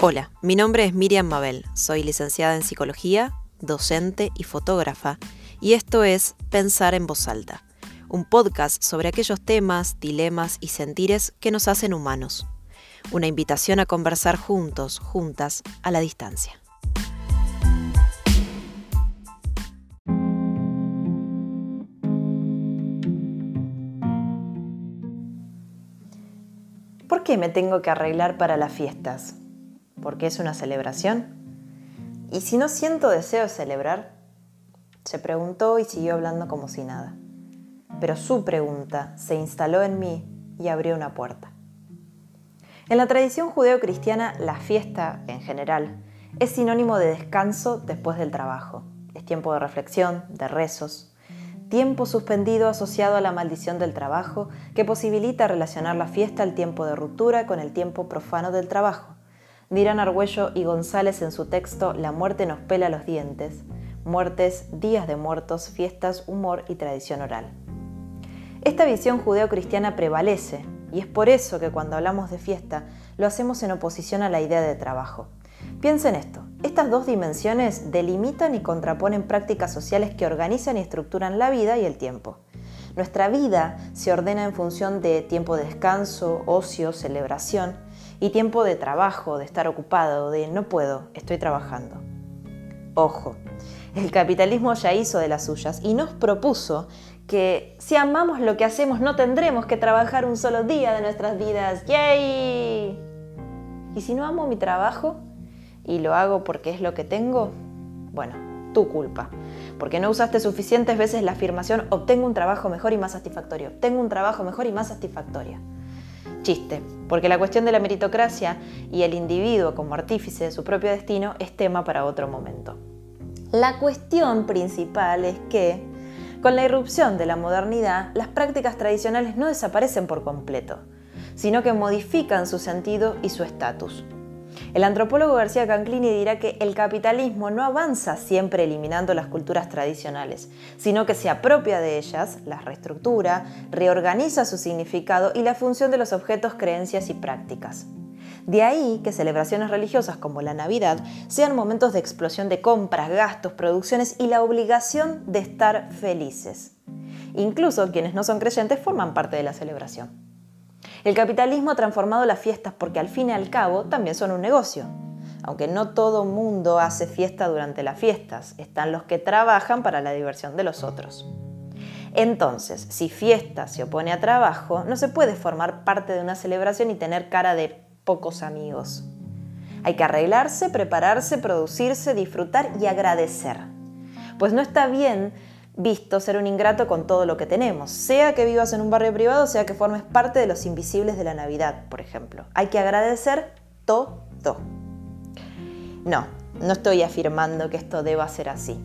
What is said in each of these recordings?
Hola, mi nombre es Miriam Mabel, soy licenciada en psicología, docente y fotógrafa, y esto es Pensar en voz alta, un podcast sobre aquellos temas, dilemas y sentires que nos hacen humanos. Una invitación a conversar juntos, juntas, a la distancia. ¿Por qué me tengo que arreglar para las fiestas? ¿Porque es una celebración? ¿Y si no siento deseo de celebrar? Se preguntó y siguió hablando como si nada. Pero su pregunta se instaló en mí y abrió una puerta. En la tradición judeo-cristiana, la fiesta, en general, es sinónimo de descanso después del trabajo. Es tiempo de reflexión, de rezos, tiempo suspendido asociado a la maldición del trabajo que posibilita relacionar la fiesta al tiempo de ruptura con el tiempo profano del trabajo. Dirán Argüello y González en su texto La muerte nos pela los dientes, muertes, días de muertos, fiestas, humor y tradición oral. Esta visión judeo-cristiana prevalece y es por eso que cuando hablamos de fiesta lo hacemos en oposición a la idea de trabajo. Piensa en esto, estas dos dimensiones delimitan y contraponen prácticas sociales que organizan y estructuran la vida y el tiempo. Nuestra vida se ordena en función de tiempo de descanso, ocio, celebración y tiempo de trabajo, de estar ocupado, de no puedo, estoy trabajando. Ojo, el capitalismo ya hizo de las suyas y nos propuso que si amamos lo que hacemos no tendremos que trabajar un solo día de nuestras vidas. ¡Yay! ¿Y si no amo mi trabajo? y lo hago porque es lo que tengo, bueno, tu culpa. Porque no usaste suficientes veces la afirmación obtengo un trabajo mejor y más satisfactorio. Tengo un trabajo mejor y más satisfactorio. Chiste, porque la cuestión de la meritocracia y el individuo como artífice de su propio destino es tema para otro momento. La cuestión principal es que, con la irrupción de la modernidad, las prácticas tradicionales no desaparecen por completo, sino que modifican su sentido y su estatus. El antropólogo García Canclini dirá que el capitalismo no avanza siempre eliminando las culturas tradicionales, sino que se apropia de ellas, las reestructura, reorganiza su significado y la función de los objetos, creencias y prácticas. De ahí que celebraciones religiosas como la Navidad sean momentos de explosión de compras, gastos, producciones y la obligación de estar felices. Incluso quienes no son creyentes forman parte de la celebración. El capitalismo ha transformado las fiestas porque al fin y al cabo también son un negocio. Aunque no todo mundo hace fiesta durante las fiestas, están los que trabajan para la diversión de los otros. Entonces, si fiesta se opone a trabajo, no se puede formar parte de una celebración y tener cara de pocos amigos. Hay que arreglarse, prepararse, producirse, disfrutar y agradecer. Pues no está bien visto ser un ingrato con todo lo que tenemos, sea que vivas en un barrio privado, sea que formes parte de los invisibles de la Navidad, por ejemplo. Hay que agradecer todo. No, no estoy afirmando que esto deba ser así,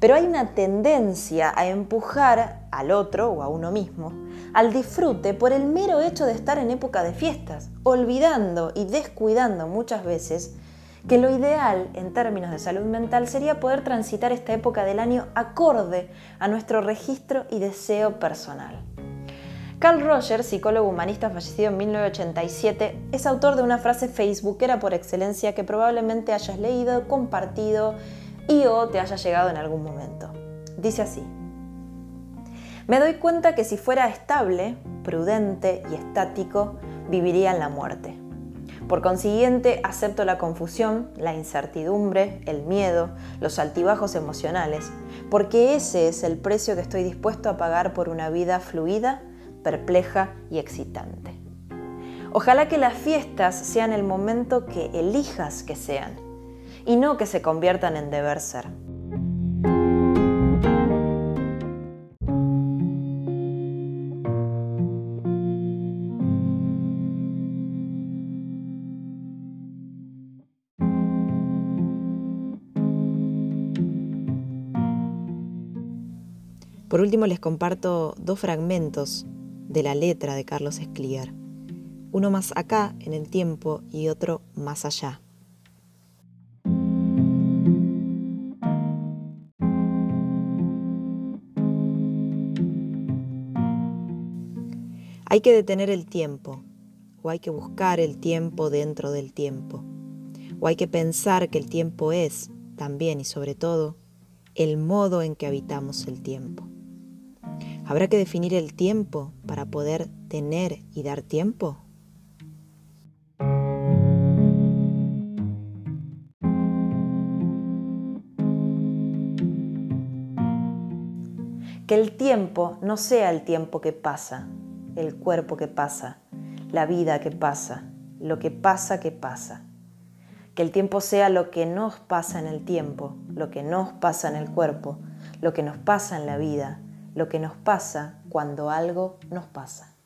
pero hay una tendencia a empujar al otro o a uno mismo al disfrute por el mero hecho de estar en época de fiestas, olvidando y descuidando muchas veces que lo ideal en términos de salud mental sería poder transitar esta época del año acorde a nuestro registro y deseo personal. Carl Rogers, psicólogo humanista fallecido en 1987, es autor de una frase facebookera por excelencia que probablemente hayas leído, compartido y o te haya llegado en algún momento. Dice así, me doy cuenta que si fuera estable, prudente y estático, viviría en la muerte. Por consiguiente, acepto la confusión, la incertidumbre, el miedo, los altibajos emocionales, porque ese es el precio que estoy dispuesto a pagar por una vida fluida, perpleja y excitante. Ojalá que las fiestas sean el momento que elijas que sean y no que se conviertan en deber ser. Por último les comparto dos fragmentos de la letra de Carlos Escliar, uno más acá en el tiempo y otro más allá. Hay que detener el tiempo, o hay que buscar el tiempo dentro del tiempo, o hay que pensar que el tiempo es, también y sobre todo, el modo en que habitamos el tiempo. ¿Habrá que definir el tiempo para poder tener y dar tiempo? Que el tiempo no sea el tiempo que pasa, el cuerpo que pasa, la vida que pasa, lo que pasa que pasa. Que el tiempo sea lo que nos pasa en el tiempo, lo que nos pasa en el cuerpo, lo que nos pasa en la vida, lo que nos pasa cuando algo nos pasa.